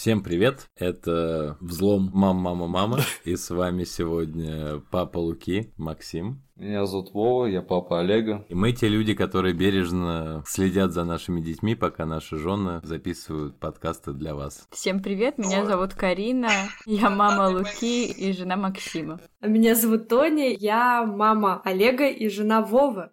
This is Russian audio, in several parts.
Всем привет, это Взлом Мама-Мама-Мама, и с вами сегодня папа Луки, Максим. Меня зовут Вова, я папа Олега. И мы те люди, которые бережно следят за нашими детьми, пока наши жены записывают подкасты для вас. Всем привет, меня зовут Карина, я мама Луки и жена Максима. А меня зовут Тоня, я мама Олега и жена Вовы.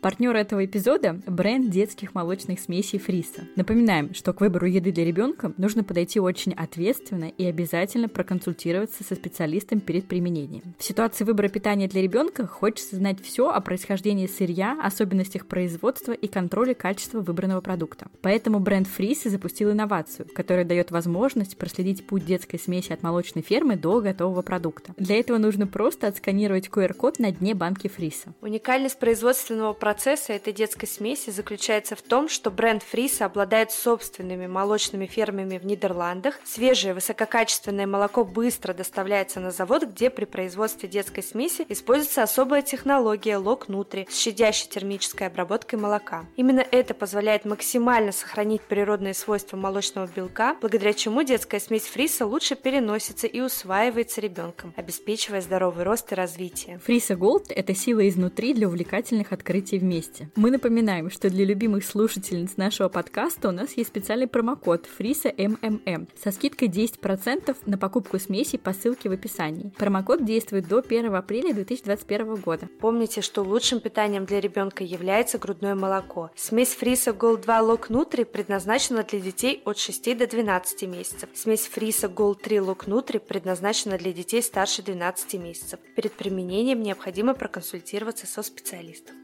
Партнер этого эпизода – бренд детских молочных смесей Фриса. Напоминаем, что к выбору еды для ребенка нужно подойти очень ответственно и обязательно проконсультироваться со специалистом перед применением. В ситуации выбора питания для ребенка хочется знать все о происхождении сырья, особенностях производства и контроле качества выбранного продукта. Поэтому бренд Фриса запустил инновацию, которая дает возможность проследить путь детской смеси от молочной фермы до готового продукта. Для этого нужно просто отсканировать QR-код на дне банки Фриса. Уникальность производственного продукта процесса этой детской смеси заключается в том, что бренд Фриса обладает собственными молочными фермами в Нидерландах. Свежее высококачественное молоко быстро доставляется на завод, где при производстве детской смеси используется особая технология лок нутри с щадящей термической обработкой молока. Именно это позволяет максимально сохранить природные свойства молочного белка, благодаря чему детская смесь Фриса лучше переносится и усваивается ребенком, обеспечивая здоровый рост и развитие. Friso Gold – это сила изнутри для увлекательных открытий вместе. Мы напоминаем, что для любимых слушательниц нашего подкаста у нас есть специальный промокод Friso МММ со скидкой 10% на покупку смеси по ссылке в описании. Промокод действует до 1 апреля 2021 года. Помните, что лучшим питанием для ребенка является грудное молоко. Смесь Friso Gold 2 LockNutri предназначена для детей от 6 до 12 месяцев. Смесь Friso Gold 3 LockNutri предназначена для детей старше 12 месяцев. Перед применением необходимо проконсультироваться со специалистом.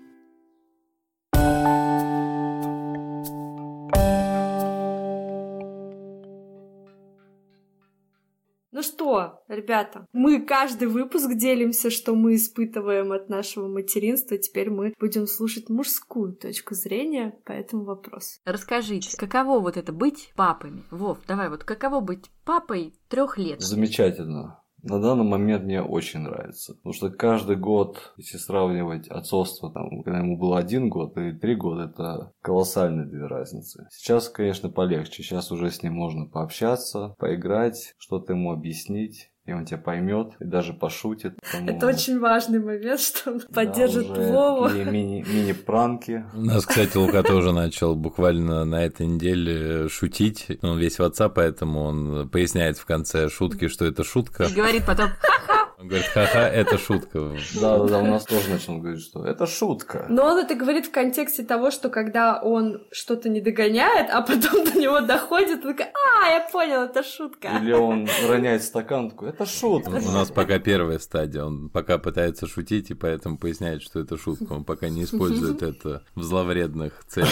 Ну что, ребята, мы каждый выпуск делимся, что мы испытываем от нашего материнства. Теперь мы будем слушать мужскую точку зрения по этому вопросу. Расскажите, каково вот это быть папами? Вов, давай вот каково быть папой трех лет? Замечательно на данный момент мне очень нравится. Потому что каждый год, если сравнивать отцовство, там, когда ему было один год и три года, это колоссальные две разницы. Сейчас, конечно, полегче. Сейчас уже с ним можно пообщаться, поиграть, что-то ему объяснить и он тебя поймет и даже пошутит. Потому... Это очень важный момент, что он поддержит да, Вову. Мини, мини-пранки. У нас, кстати, Лука тоже начал буквально на этой неделе шутить. Он весь в отца, поэтому он поясняет в конце шутки, что это шутка. И говорит потом «ха-ха». Он говорит, ха-ха, это шутка. Да, да, да, у нас тоже начал говорить, что это шутка. Но он это говорит в контексте того, что когда он что-то не догоняет, а потом до него доходит, он такой, а, я понял, это шутка. Или он роняет стакан, такой, это шутка. У нас пока первая стадия, он пока пытается шутить, и поэтому поясняет, что это шутка. Он пока не использует это в зловредных целях.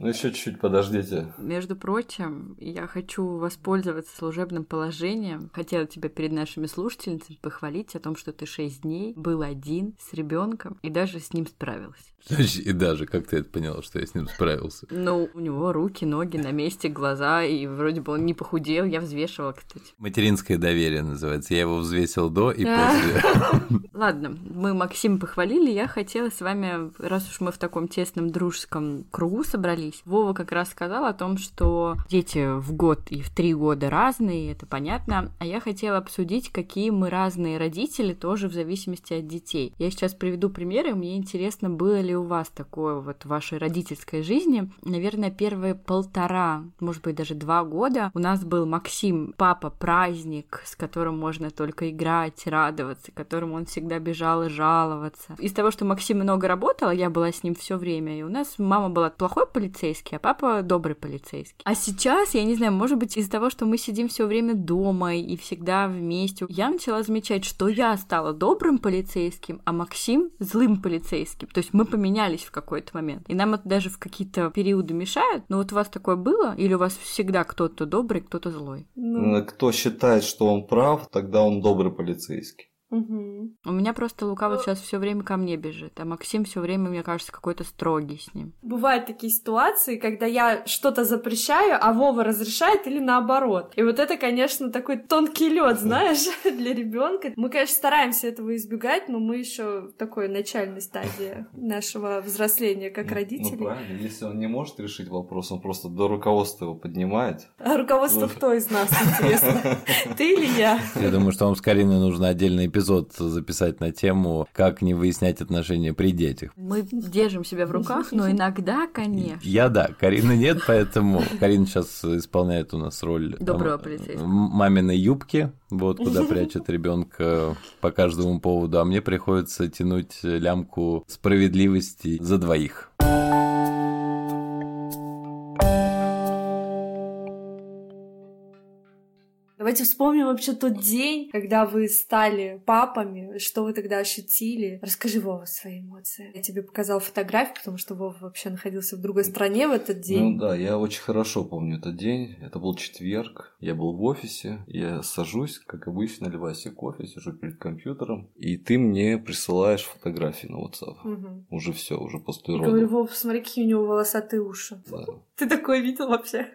Ну, еще чуть-чуть подождите. Между прочим, я хочу воспользоваться служебным положением. Хотела тебя перед нашими слушательницами похвалить о том, что ты шесть дней был один с ребенком и даже с ним справился. И даже, как ты это поняла, что я с ним справился? Ну, у него руки, ноги на месте, глаза, и вроде бы он не похудел, я взвешивала, кстати. Материнское доверие называется. Я его взвесил до и после. Ладно, мы Максим похвалили, я хотела с вами, раз уж мы в таком тесном дружеском кругу собрались, Вова как раз сказал о том, что дети в год и в три года разные, это понятно, а я хотела обсудить, какие мы разные родители, тоже в зависимости от детей. Я сейчас приведу примеры, мне интересно, было ли у вас такое вот в вашей родительской жизни? Наверное, первые полтора, может быть, даже два года у нас был Максим, папа, праздник, с которым можно только играть, радоваться, которому он всегда бежал и жаловаться. Из того, что Максим много работал, я была с ним все время, и у нас мама была плохой полицейский, а папа добрый полицейский. А сейчас, я не знаю, может быть, из-за того, что мы сидим все время дома и всегда вместе, я начала замечать, что я стала добрым полицейским, а Максим злым полицейским. То есть мы поменялись в какой-то момент. И нам это даже в какие-то периоды мешает. Но вот у вас такое было? Или у вас всегда кто-то добрый, кто-то злой? Ну... Кто считает, что он прав, тогда он добрый полицейский. Угу. У меня просто Лука вот сейчас все время ко мне бежит, а Максим все время, мне кажется, какой-то строгий с ним. Бывают такие ситуации, когда я что-то запрещаю, а Вова разрешает или наоборот. И вот это, конечно, такой тонкий лед, знаешь, для ребенка. Мы, конечно, стараемся этого избегать, но мы еще в такой начальной стадии нашего взросления как ну, родители. Ну, правильно. Если он не может решить вопрос, он просто до руководства его поднимает. А руководство кто из нас, интересно? Ты или я? Я думаю, что вам с Кариной нужно отдельный эпизод записать на тему, как не выяснять отношения при детях. Мы держим себя в руках, но иногда, конечно. Я да, Карины нет, поэтому Карина сейчас исполняет у нас роль доброго полицейского. Маминой юбки, вот куда прячет ребенка по каждому поводу, а мне приходится тянуть лямку справедливости за двоих. Давайте вспомним вообще тот день, когда вы стали папами, что вы тогда ощутили. Расскажи, Вова, свои эмоции. Я тебе показал фотографию, потому что Вова вообще находился в другой стране в этот день. Ну да, я очень хорошо помню этот день. Это был четверг, я был в офисе, я сажусь, как обычно, наливаю себе кофе, сижу перед компьютером, и ты мне присылаешь фотографии на WhatsApp. Угу. Уже все, уже после родов. говорю, Вов, смотри, какие у него волосатые уши. Да. Ты такое видел вообще?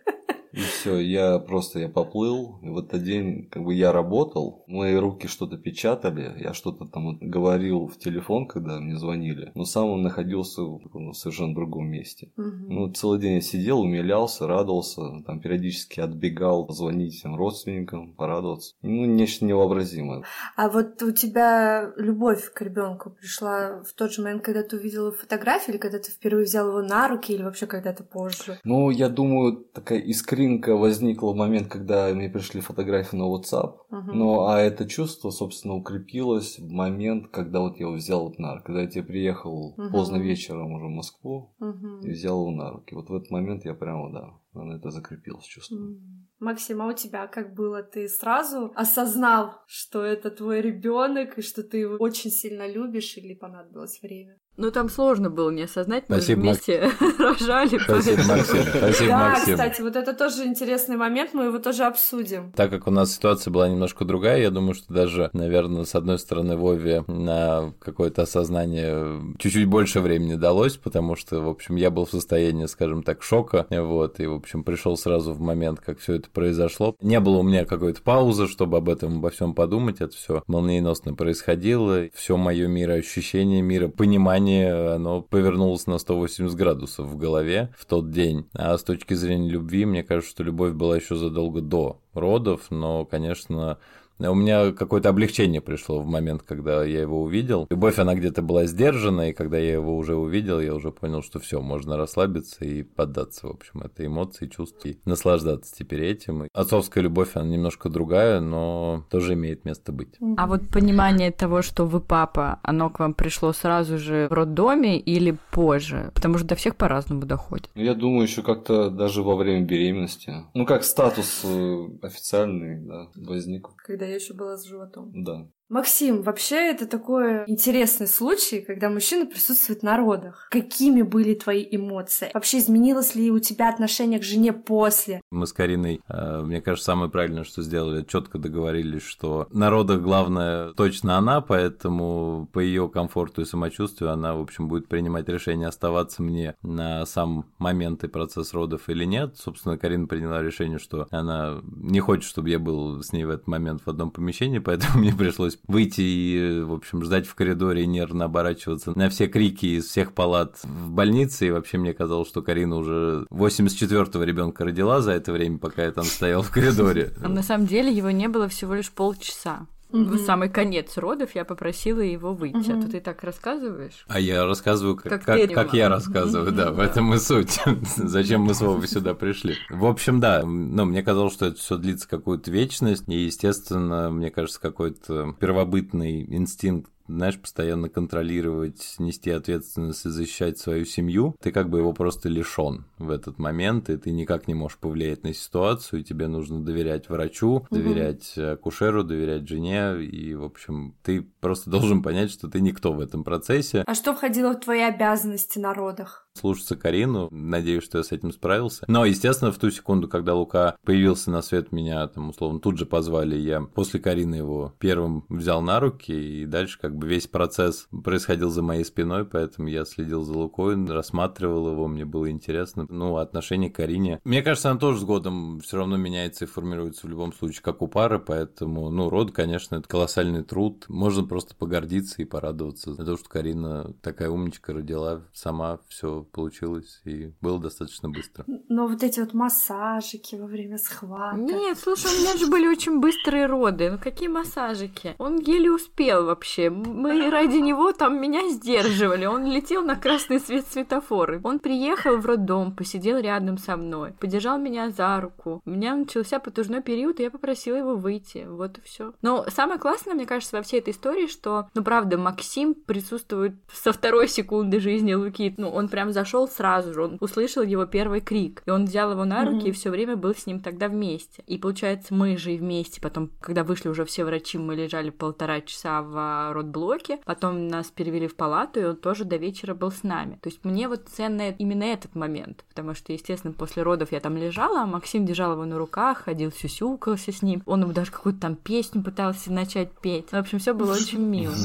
И все, я просто я поплыл. И в этот день как бы я работал, мои руки что-то печатали, я что-то там говорил в телефон, когда мне звонили, но сам он находился в совершенно другом месте. Угу. Ну, целый день я сидел, умилялся, радовался, там периодически отбегал звонить всем родственникам, порадоваться. Ну, нечто невообразимое. А вот у тебя любовь к ребенку пришла в тот же момент, когда ты увидела фотографию, или когда ты впервые взял его на руки, или вообще когда-то позже? Ну, я думаю, такая искренняя Картинка возникла в момент, когда мне пришли фотографии на WhatsApp. Uh-huh. Ну, а это чувство, собственно, укрепилось в момент, когда вот я его взял вот на руки. Когда я тебе приехал uh-huh. поздно вечером уже в Москву uh-huh. и взял его на руки. Вот в этот момент я прямо, да, на это закрепилось чувство. Uh-huh. Максим, а у тебя как было? Ты сразу осознал, что это твой ребенок и что ты его очень сильно любишь, или понадобилось время? Ну, там сложно было не осознать, мы Спасибо, вместе Мак... рожали. Спасибо, Максим. Спасибо, да, Максим. кстати, вот это тоже интересный момент, мы его тоже обсудим. Так как у нас ситуация была немножко другая, я думаю, что даже, наверное, с одной стороны, Вове на какое-то осознание чуть-чуть больше времени далось, потому что, в общем, я был в состоянии, скажем так, шока, вот, и, в общем, пришел сразу в момент, как все это произошло. Не было у меня какой-то паузы, чтобы об этом, обо всем подумать, это все молниеносно происходило, все мое мироощущение, мира, понимание сознание, оно повернулось на 180 градусов в голове в тот день. А с точки зрения любви, мне кажется, что любовь была еще задолго до родов, но, конечно, у меня какое-то облегчение пришло в момент, когда я его увидел. Любовь, она где-то была сдержана, и когда я его уже увидел, я уже понял, что все, можно расслабиться и поддаться, в общем, этой эмоции, чувств, и наслаждаться теперь этим. Отцовская любовь, она немножко другая, но тоже имеет место быть. А вот понимание того, что вы папа, оно к вам пришло сразу же в роддоме или позже? Потому что до всех по-разному доходит. Я думаю, еще как-то даже во время беременности. Ну, как статус э, официальный, да, возник. Когда когда я еще была с животом. Да. Максим, вообще это такой интересный случай, когда мужчина присутствует на родах. Какими были твои эмоции? Вообще изменилось ли у тебя отношение к жене после? Мы с Кариной, э, мне кажется, самое правильное, что сделали, четко договорились, что на родах главное точно она, поэтому по ее комфорту и самочувствию она, в общем, будет принимать решение оставаться мне на сам момент и процесс родов или нет. Собственно, Карина приняла решение, что она не хочет, чтобы я был с ней в этот момент в одном помещении, поэтому мне пришлось пришлось выйти и, в общем, ждать в коридоре и нервно оборачиваться на все крики из всех палат в больнице. И вообще мне казалось, что Карина уже 84-го ребенка родила за это время, пока я там стоял в коридоре. А на самом деле его не было всего лишь полчаса. В самый конец родов я попросила его выйти. А то ты так рассказываешь. А я рассказываю, как, как, как я рассказываю, да, в этом и суть. Зачем мы с Вовой сюда пришли? В общем, да, но мне казалось, что это все длится какую-то вечность, и, естественно, мне кажется, какой-то первобытный инстинкт знаешь, постоянно контролировать, нести ответственность и защищать свою семью, ты как бы его просто лишен в этот момент, и ты никак не можешь повлиять на ситуацию, и тебе нужно доверять врачу, доверять угу. акушеру, доверять жене, и, в общем, ты просто должен понять, что ты никто в этом процессе. А что входило в твои обязанности на родах? Слушаться Карину. Надеюсь, что я с этим справился. Но, естественно, в ту секунду, когда Лука появился на свет, меня там, условно, тут же позвали. Я после Карины его первым взял на руки, и дальше как бы весь процесс происходил за моей спиной, поэтому я следил за Лукой, рассматривал его, мне было интересно. Ну, отношение к Карине. Мне кажется, она тоже с годом все равно меняется и формируется в любом случае, как у пары, поэтому, ну, род, конечно, это колоссальный труд. Можно просто погордиться и порадоваться за то, что Карина такая умничка родила, сама все получилось и было достаточно быстро. Но вот эти вот массажики во время схватки. Нет, слушай, у меня же были очень быстрые роды. Ну какие массажики? Он еле успел вообще. Мы ради него там меня сдерживали. Он летел на красный свет светофора. Он приехал в роддом, посидел рядом со мной, подержал меня за руку. У меня начался потужной период, и я попросила его выйти. Вот и все. Но самое классное, мне кажется, во всей этой истории, что, ну правда, Максим присутствует со второй секунды жизни Луки. Ну, он прям зашел сразу же, он услышал его первый крик. И он взял его на руки mm-hmm. и все время был с ним тогда вместе. И получается, мы же и вместе. Потом, когда вышли уже все врачи, мы лежали полтора часа в родблоке. Потом нас перевели в палату, и он тоже до вечера был с нами. То есть мне вот ценно именно этот момент. Потому что, естественно, после родов я там лежала, а Максим держал его на руках, ходил сюсюкался с ним. Он ему даже какую-то там песню пытался начать петь. В общем, все было очень мило.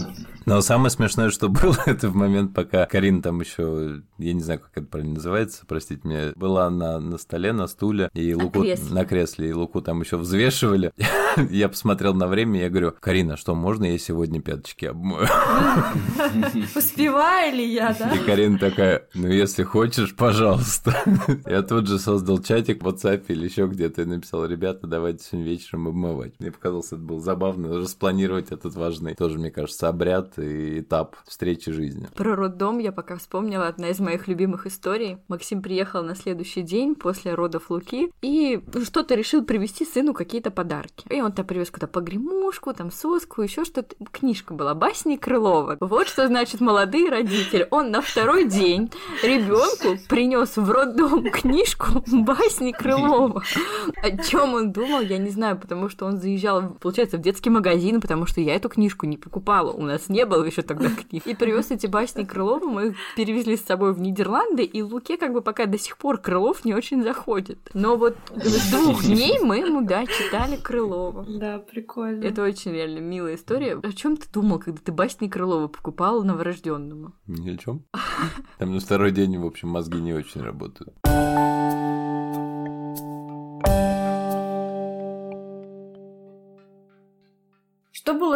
Но самое смешное, что было, это в момент, пока Карин там еще, я не знаю, как это правильно называется, простите меня, была на, на столе, на стуле, и на Луку кресле. на кресле, и Луку там еще взвешивали. я посмотрел на время, я говорю, Карина, что можно я сегодня пяточки обмою? Успеваю ли я, да? И Карина такая, ну если хочешь, пожалуйста. я тут же создал чатик в WhatsApp или еще где-то и написал, ребята, давайте сегодня вечером обмывать. Мне показалось, это было забавно, распланировать этот важный, тоже, мне кажется, обряд и этап встречи жизни. Про роддом я пока вспомнила одна из моих любимых историй. Максим приехал на следующий день после родов Луки и что-то решил привезти сыну какие-то подарки. И он-то привез куда погремушку, там соску, еще что-то. Книжка была басни Крылова. Вот что значит молодые родители. Он на второй день ребенку принес в роддом книжку басни Крылова. О чем он думал, я не знаю, потому что он заезжал, получается, в детский магазин, потому что я эту книжку не покупала. У нас не было еще тогда книг. И привез эти басни Крылова, мы их перевезли с собой в Нидерланды, и Луке как бы пока до сих пор Крылов не очень заходит. Но вот с двух дней мы ему, да, читали Крылова. Да, прикольно. Это очень реально милая история. О чем ты думал, когда ты басни Крылова покупал новорожденному? Ни о чем. Там на второй день, в общем, мозги не очень работают.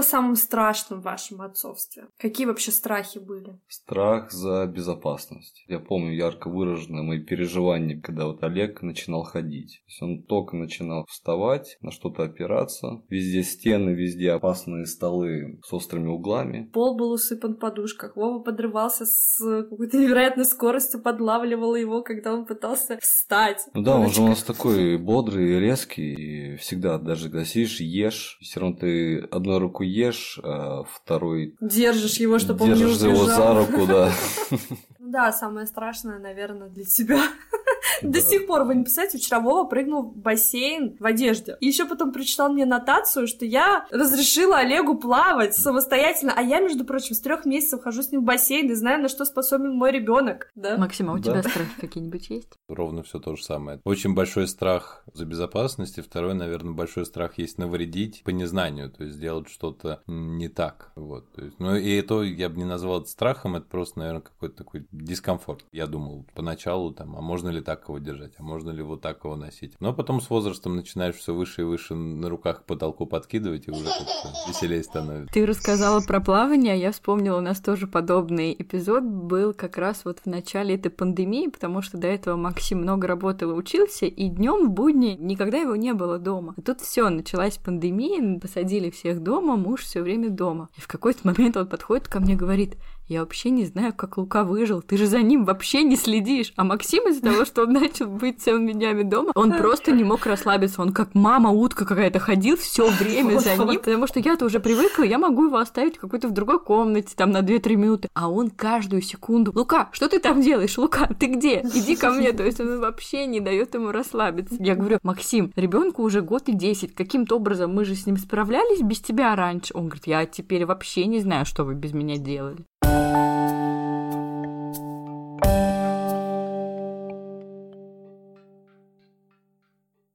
Самым страшным в вашем отцовстве? Какие вообще страхи были? Страх за безопасность. Я помню ярко выраженные мои переживания, когда вот Олег начинал ходить. То есть он только начинал вставать, на что-то опираться. Везде стены, везде опасные столы с острыми углами. Пол был усыпан подушках. Вова подрывался с какой-то невероятной скоростью, подлавливал его, когда он пытался встать. Ну да, он же у нас такой бодрый, резкий. И всегда, даже когда сидишь, ешь, все равно ты одно одной руку ешь, а второй... Держишь его, чтобы он не убежал. его за руку, да. Да, самое страшное, наверное, для тебя. До сих пор, вы не представляете, вчера Вова прыгнул в бассейн в одежде. И еще потом прочитал мне нотацию, что я разрешила Олегу плавать самостоятельно, а я, между прочим, с трех месяцев хожу с ним в бассейн и знаю, на что способен мой ребенок. Да? Максима, у тебя страхи какие-нибудь есть? Ровно все то же самое. Очень большой страх за безопасность, и второй, наверное, большой страх есть навредить по незнанию, то есть сделать что-то не так. Вот. То есть, ну и это я бы не назвал это страхом, это просто, наверное, какой-то такой дискомфорт. Я думал поначалу, там, а можно ли так его держать, а можно ли вот так его носить. Но потом с возрастом начинаешь все выше и выше на руках к потолку подкидывать, и уже как-то веселее становится. Ты рассказала про плавание, а я вспомнила, у нас тоже подобный эпизод был как раз вот в начале этой пандемии, потому что до этого Максим много работал и учился, и днем в будни никогда его не было дома. А тут все, началась пандемия, посадили всех дома, муж все время дома. И в какой-то момент он подходит ко мне и говорит, я вообще не знаю, как Лука выжил. Ты же за ним вообще не следишь. А Максим из-за того, что он начал быть целыми днями дома, он просто не мог расслабиться. Он как мама утка какая-то ходил все время за ним. Потому что я-то уже привыкла, я могу его оставить какой-то в другой комнате, там на 2-3 минуты. А он каждую секунду. Лука, что ты там делаешь? Лука, ты где? Иди ко мне. То есть он вообще не дает ему расслабиться. Я говорю, Максим, ребенку уже год и 10. Каким-то образом мы же с ним справлялись без тебя раньше. Он говорит, я теперь вообще не знаю, что вы без меня делали.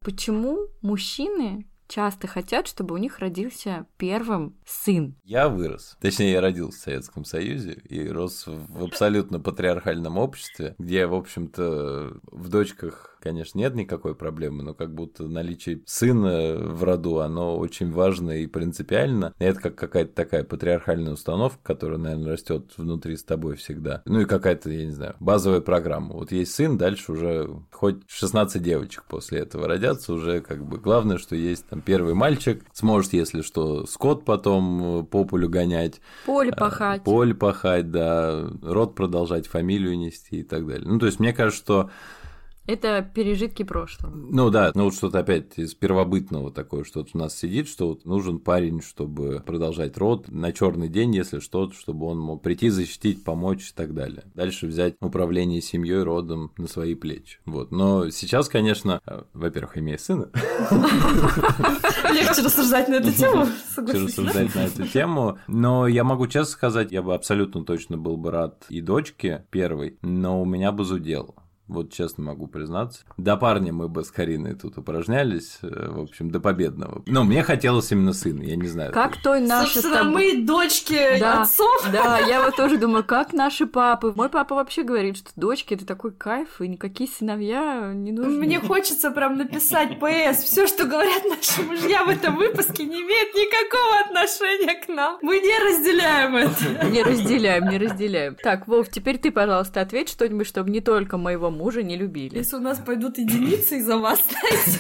Почему мужчины часто хотят, чтобы у них родился первым сын. Я вырос. Точнее, я родился в Советском Союзе и рос в абсолютно патриархальном обществе, где, в общем-то, в дочках конечно, нет никакой проблемы, но как будто наличие сына в роду, оно очень важно и принципиально. И это как какая-то такая патриархальная установка, которая, наверное, растет внутри с тобой всегда. Ну и какая-то, я не знаю, базовая программа. Вот есть сын, дальше уже хоть 16 девочек после этого родятся, уже как бы главное, что есть там первый мальчик, сможет, если что, скот потом по полю гонять. Поле а, пахать. Поле пахать, да, род продолжать, фамилию нести и так далее. Ну, то есть, мне кажется, что это пережитки прошлого. Ну да, ну вот что-то опять из первобытного такое, что-то у нас сидит, что вот нужен парень, чтобы продолжать род на черный день, если что-то, чтобы он мог прийти, защитить, помочь и так далее. Дальше взять управление семьей, родом на свои плечи. Вот. Но сейчас, конечно, э, во-первых, имея сына. Легче рассуждать на эту тему, Легче рассуждать на эту тему. Но я могу честно сказать, я бы абсолютно точно был бы рад и дочке первой, но у меня бы зудело. Вот честно могу признаться. До парня мы бы с Кариной тут упражнялись, э, в общем, до победного. Но мне хотелось именно сына, я не знаю. Как той наши Собственно, тобой... мы дочки да, отцов. Да, я вот тоже думаю, как наши папы. Мой папа вообще говорит, что дочки это такой кайф, и никакие сыновья не нужны. Мне хочется прям написать ПС. Все, что говорят наши мужья в этом выпуске, не имеет никакого отношения к нам. Мы не разделяем это. Не разделяем, не разделяем. Так, Вов, теперь ты, пожалуйста, ответь что-нибудь, чтобы не только моего мужа не любили. Если у нас пойдут единицы из-за вас, знаете,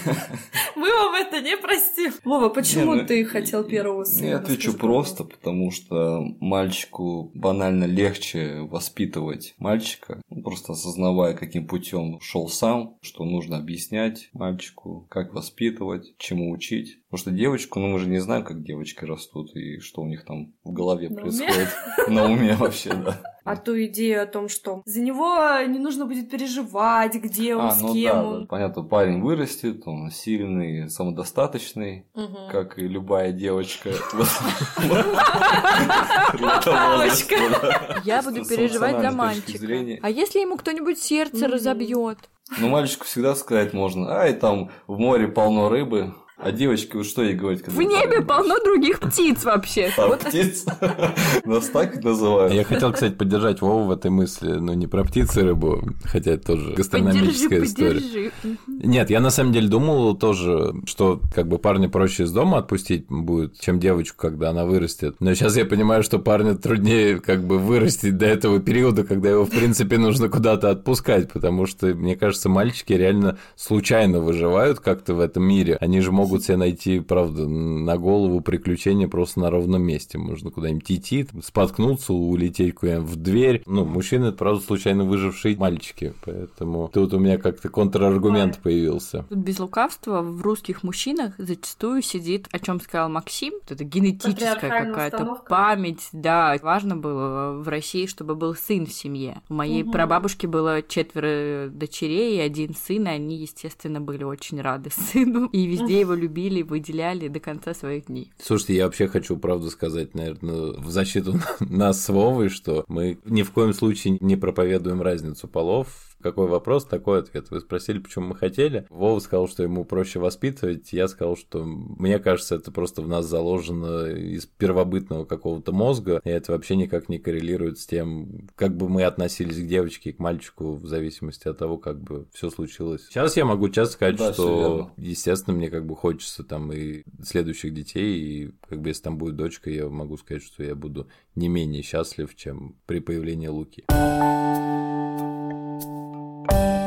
мы вам это не простим. Вова, почему ну, ты хотел первого сына? Я отвечу просто, потому что мальчику банально легче воспитывать мальчика, просто осознавая, каким путем шел сам, что нужно объяснять мальчику, как воспитывать, чему учить. Потому что девочку, ну мы же не знаем, как девочки растут и что у них там в голове на происходит. Уме? На уме вообще, да а ту идею о том, что за него не нужно будет переживать, где он, а, с ну кем да, он. Да. Понятно, парень вырастет, он сильный, самодостаточный, угу. как и любая девочка. Я буду переживать за мальчика. А если ему кто-нибудь сердце разобьет? Ну, мальчику всегда сказать можно, ай, там в море полно рыбы, а девочки, вот что ей говорить? В небе полно других птиц вообще. А вот. птиц? Нас так называют. Я хотел, кстати, поддержать Вову в этой мысли, но не про птицы и рыбу, хотя это тоже гастрономическая история. Нет, я на самом деле думал тоже, что как бы парня проще из дома отпустить будет, чем девочку, когда она вырастет. Но сейчас я понимаю, что парня труднее как бы вырастить до этого периода, когда его, в принципе, нужно куда-то отпускать, потому что, мне кажется, мальчики реально случайно выживают как-то в этом мире. Они же могут могут себе найти, правда, на голову приключения просто на ровном месте. Можно куда-нибудь идти, споткнуться, улететь куда-нибудь в дверь. Ну, мужчины, это, правда, случайно выжившие мальчики. Поэтому тут у меня как-то контраргумент Ой. появился. Тут без лукавства в русских мужчинах зачастую сидит, о чем сказал Максим, это генетическая какая-то память. Да, важно было в России, чтобы был сын в семье. У моей угу. прабабушки было четверо дочерей и один сын, и они, естественно, были очень рады сыну. И везде его любили, выделяли до конца своих дней. Слушайте, я вообще хочу правду сказать, наверное, в защиту нас с Вовой, что мы ни в коем случае не проповедуем разницу полов какой вопрос, такой ответ. Вы спросили, почему мы хотели. Вова сказал, что ему проще воспитывать. Я сказал, что мне кажется, это просто в нас заложено из первобытного какого-то мозга, и это вообще никак не коррелирует с тем, как бы мы относились к девочке и к мальчику в зависимости от того, как бы все случилось. Сейчас я могу часто сказать, да, что, естественно, мне как бы хочется там и следующих детей, и как бы если там будет дочка, я могу сказать, что я буду не менее счастлив, чем при появлении Луки. thank you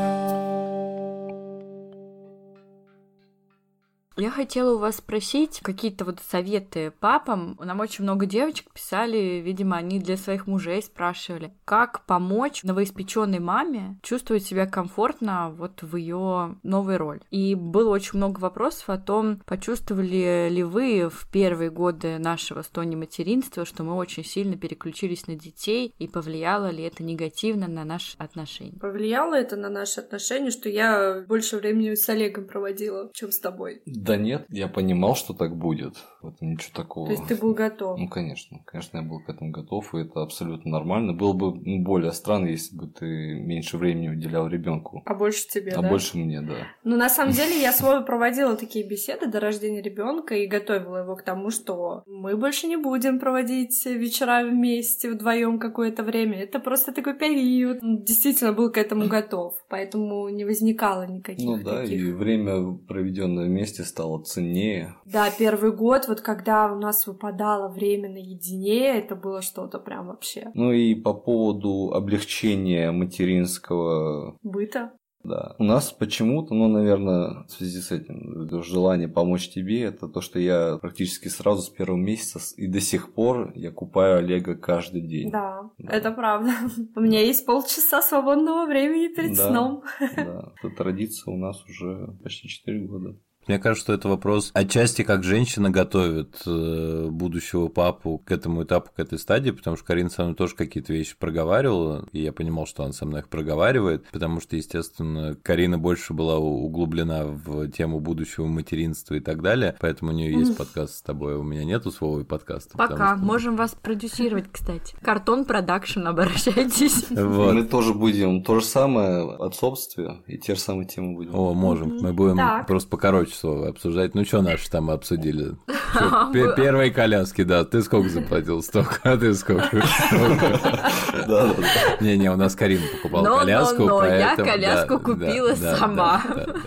Я хотела у вас спросить какие-то вот советы папам. Нам очень много девочек писали, видимо, они для своих мужей спрашивали, как помочь новоиспеченной маме чувствовать себя комфортно вот в ее новой роли. И было очень много вопросов о том, почувствовали ли вы в первые годы нашего стони материнства, что мы очень сильно переключились на детей, и повлияло ли это негативно на наши отношения? Повлияло это на наши отношения, что я больше времени с Олегом проводила, чем с тобой. Да, нет, я понимал, что так будет. В этом ничего такого. То есть ты был готов? Ну, конечно. Конечно, я был к этому готов, и это абсолютно нормально. Было бы ну, более странно, если бы ты меньше времени уделял ребенку. А больше тебе, А да? больше мне, да. Ну, на самом деле, я с Вовой проводила такие беседы до рождения ребенка и готовила его к тому, что мы больше не будем проводить вечера вместе вдвоем какое-то время. Это просто такой период. Он действительно был к этому готов, поэтому не возникало никаких Ну да, таких. и время, проведенное вместе, стало ценнее. Да, первый год, вот когда у нас выпадало время наедине, это было что-то прям вообще Ну и по поводу облегчения материнского быто. Да. У нас почему-то, ну, наверное, в связи с этим, это желание помочь тебе, это то, что я практически сразу с первого месяца и до сих пор я купаю Олега каждый день. Да, Да. это правда. У меня есть полчаса свободного времени перед Да. сном. Да. Эта традиция у нас уже почти 4 года. Мне кажется, что это вопрос отчасти как женщина готовит э, будущего папу к этому этапу, к этой стадии, потому что Карина со мной тоже какие-то вещи проговаривала, и я понимал, что она со мной их проговаривает, потому что, естественно, Карина больше была углублена в тему будущего материнства и так далее, поэтому у нее есть подкаст с тобой, а у меня нету своего подкаста. Пока. что- Можем вас продюсировать, кстати. Картон продакшн, обращайтесь. Вот. Мы тоже будем то же самое отцовстве, и те же самые темы будем. О, можем. Мы будем просто покороче слово обсуждать. Ну, что наши там обсудили? Первые коляски, да. Ты сколько заплатил? Столько. А ты сколько? Не-не, у нас Карина покупала но, коляску, но, я коляску купила сама.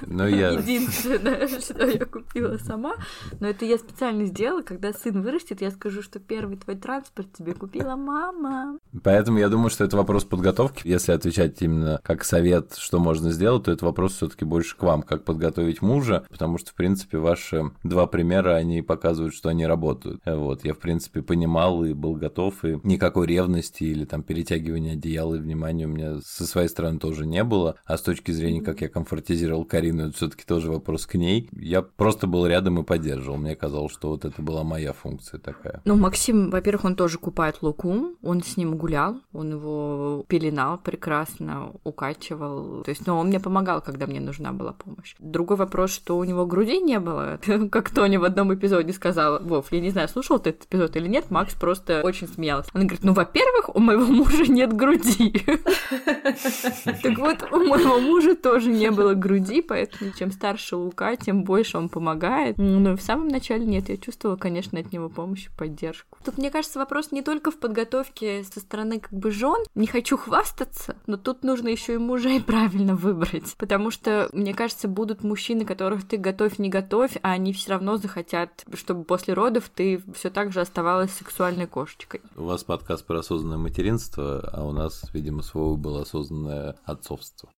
Ну, я... Единственное, что я купила сама. Но это я специально сделала. Когда сын вырастет, я скажу, что первый твой транспорт тебе купила мама. Поэтому я думаю, что это вопрос подготовки. Если отвечать именно как совет, что можно сделать, то это вопрос все таки больше к вам, как подготовить мужа, потому что, в принципе, ваши два примера, они показывают, что они работают. Вот, я, в принципе, понимал и был готов, и никакой ревности или там перетягивания одеяла и внимания у меня со своей стороны тоже не было. А с точки зрения, как я комфортизировал Карину, это все таки тоже вопрос к ней. Я просто был рядом и поддерживал. Мне казалось, что вот это была моя функция такая. Ну, Максим, во-первых, он тоже купает луку, он с ним гулял, он его пеленал прекрасно, укачивал. То есть, ну, он мне помогал, когда мне нужна была помощь. Другой вопрос, что у него груди не было, как Тони в одном эпизоде сказала. Вов, я не знаю, слушал ты этот эпизод или нет, Макс просто очень смеялся. Она говорит, ну, во-первых, у моего мужа нет груди. Так вот, у моего мужа тоже не было груди, поэтому чем старше Лука, тем больше он помогает. Но в самом начале нет, я чувствовала, конечно, от него помощь и поддержку. Тут, мне кажется, вопрос не только в подготовке со стороны как бы жен. Не хочу хвастаться, но тут нужно еще и мужей правильно выбрать. Потому что, мне кажется, будут мужчины, которых ты готовь, не готовь, а они все равно захотят, чтобы после родов ты все так же оставалась сексуальной кошечкой. У вас подкаст про осознанное материнство, а у нас, видимо, своего было осознанное отцовство.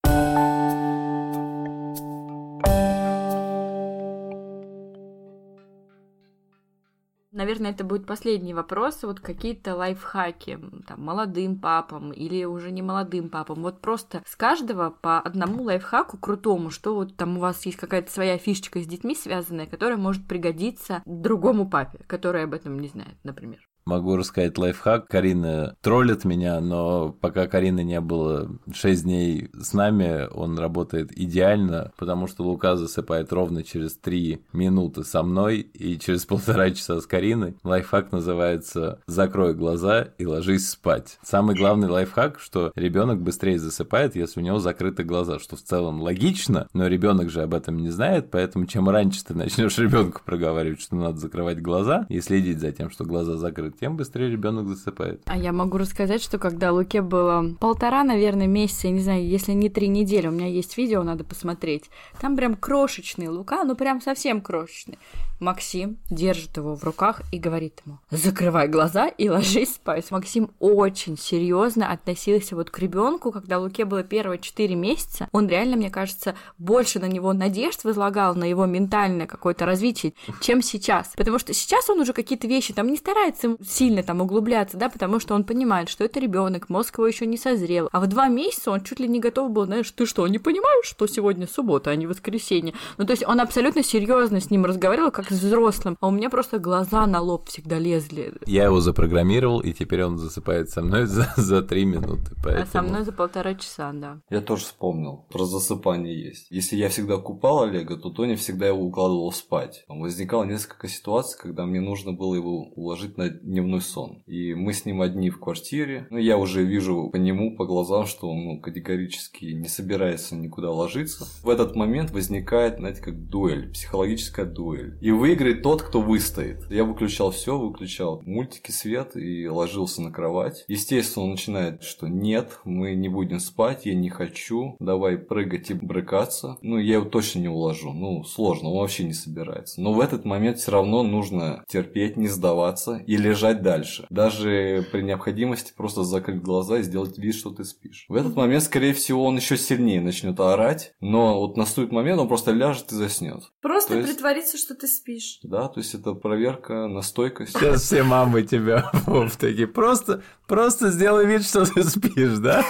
Наверное, это будет последний вопрос. Вот какие-то лайфхаки там, молодым папам или уже не молодым папам. Вот просто с каждого по одному лайфхаку крутому, что вот там у вас есть какая-то своя фишечка с детьми связанная, которая может пригодиться другому папе, который об этом не знает, например. Могу рассказать лайфхак. Карина троллит меня, но пока Карины не было 6 дней с нами, он работает идеально, потому что Лука засыпает ровно через 3 минуты со мной и через полтора часа с Кариной. Лайфхак называется «Закрой глаза и ложись спать». Самый главный лайфхак, что ребенок быстрее засыпает, если у него закрыты глаза, что в целом логично, но ребенок же об этом не знает, поэтому чем раньше ты начнешь ребенку проговаривать, что надо закрывать глаза и следить за тем, что глаза закрыты, тем быстрее ребенок засыпает. А я могу рассказать, что когда Луке было полтора, наверное, месяца, я не знаю, если не три недели, у меня есть видео, надо посмотреть. Там прям крошечный Лука, ну прям совсем крошечный. Максим держит его в руках и говорит ему, закрывай глаза и ложись спать. Максим очень серьезно относился вот к ребенку, когда Луке было первые четыре месяца. Он реально, мне кажется, больше на него надежд возлагал, на его ментальное какое-то развитие, чем сейчас. Потому что сейчас он уже какие-то вещи там не старается сильно там углубляться, да, потому что он понимает, что это ребенок, мозг его еще не созрел. А в два месяца он чуть ли не готов был, знаешь, ты что, не понимаешь, что сегодня суббота, а не воскресенье? Ну, то есть он абсолютно серьезно с ним разговаривал, как с взрослым, а у меня просто глаза на лоб всегда лезли. Я его запрограммировал, и теперь он засыпает со мной за, за три минуты. Поэтому... А со мной за полтора часа, да. Я тоже вспомнил. Про засыпание есть. Если я всегда купал Олега, то Тоня всегда его укладывал спать. Возникало несколько ситуаций, когда мне нужно было его уложить на дневной сон. И мы с ним одни в квартире. Ну, я уже вижу по нему, по глазам, что он ну, категорически не собирается никуда ложиться. В этот момент возникает, знаете, как дуэль, психологическая дуэль. И выиграет тот, кто выстоит. Я выключал все, выключал мультики, свет и ложился на кровать. Естественно, он начинает, что нет, мы не будем спать, я не хочу, давай прыгать и брыкаться. Ну, я его точно не уложу. Ну, сложно, он вообще не собирается. Но в этот момент все равно нужно терпеть, не сдаваться и лежать дальше. Даже при необходимости просто закрыть глаза и сделать вид, что ты спишь. В этот момент, скорее всего, он еще сильнее начнет орать, но вот наступит момент, он просто ляжет и заснет. Просто То есть- притвориться, что ты спишь. Да, то есть это проверка на стойкость. Сейчас все мамы тебя Вов, такие, просто, просто сделай вид, что ты спишь, да?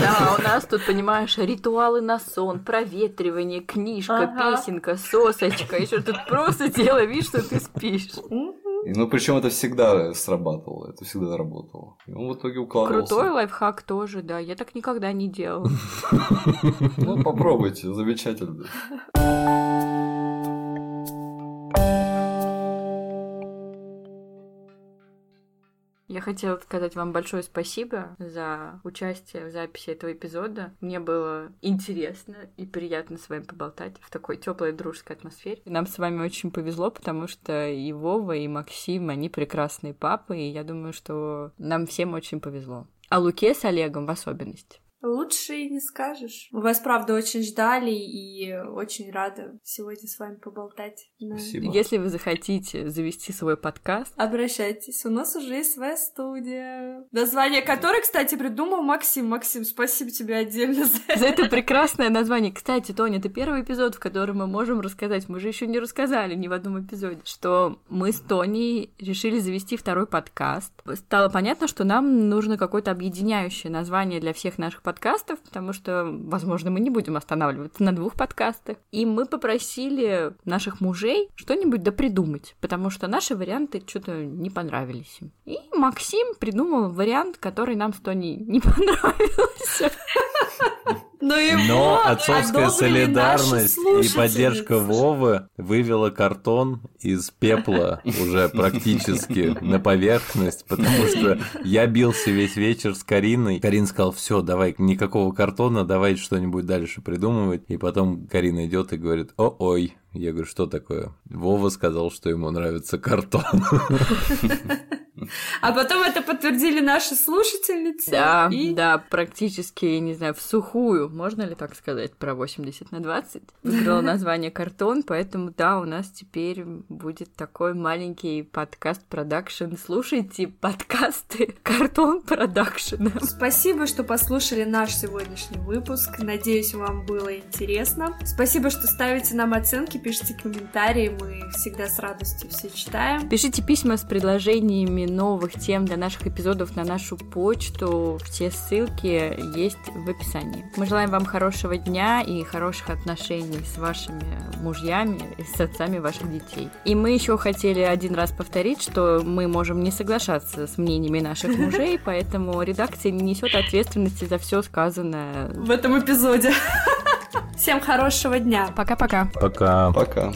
Да, у нас тут, понимаешь, ритуалы на сон, проветривание, книжка, Ага. песенка, сосочка. Еще тут просто делай вид, что ты спишь. И, Ну, причем это всегда срабатывало, это всегда работало. И он в итоге укладывался. Крутой лайфхак тоже, да. Я так никогда не делала. Ну, попробуйте, замечательно. Я хотела сказать вам большое спасибо за участие в записи этого эпизода. Мне было интересно и приятно с вами поболтать в такой теплой дружеской атмосфере. Нам с вами очень повезло, потому что и Вова, и Максим, они прекрасные папы, и я думаю, что нам всем очень повезло. А Луке с Олегом в особенности. Лучше и не скажешь. Мы вас, правда, очень ждали и очень рада сегодня с вами поболтать. Спасибо. Если вы захотите завести свой подкаст, Обращайтесь, у нас уже есть своя студия. Название которой, кстати, придумал Максим. Максим, спасибо тебе отдельно за за это прекрасное название. Кстати, Тоня, это первый эпизод, в котором мы можем рассказать, мы же еще не рассказали ни в одном эпизоде, что мы с Тоней решили завести второй подкаст. Стало понятно, что нам нужно какое-то объединяющее название для всех наших подкастов, потому что, возможно, мы не будем останавливаться на двух подкастах. И мы попросили наших мужей что-нибудь допридумать, потому что наши варианты что-то не понравились им. И Максим придумал вариант, который нам с Тоней не понравился. Но его Но отцовская солидарность и поддержка Вовы вывела картон из пепла уже практически на поверхность, потому что я бился весь вечер с Кариной. Карин сказал, все, давай, никакого картона, давай что-нибудь дальше придумывать. И потом Карина идет и говорит, о-ой. Я говорю, что такое? Вова сказал, что ему нравится картон. А потом это подтвердили наши слушательницы. Да, И да, практически, не знаю, в сухую, можно ли так сказать, про 80 на 20. Выбрала название «Картон», поэтому, да, у нас теперь будет такой маленький подкаст-продакшн. Слушайте подкасты «Картон Продакшн». Спасибо, что послушали наш сегодняшний выпуск. Надеюсь, вам было интересно. Спасибо, что ставите нам оценки, пишите комментарии. Мы всегда с радостью все читаем. Пишите письма с предложениями новых тем для наших эпизодов на нашу почту. Все ссылки есть в описании. Мы желаем вам хорошего дня и хороших отношений с вашими мужьями и с отцами ваших детей. И мы еще хотели один раз повторить, что мы можем не соглашаться с мнениями наших мужей, поэтому редакция не несет ответственности за все сказанное. В этом эпизоде. Всем хорошего дня. Пока-пока. Пока. Пока.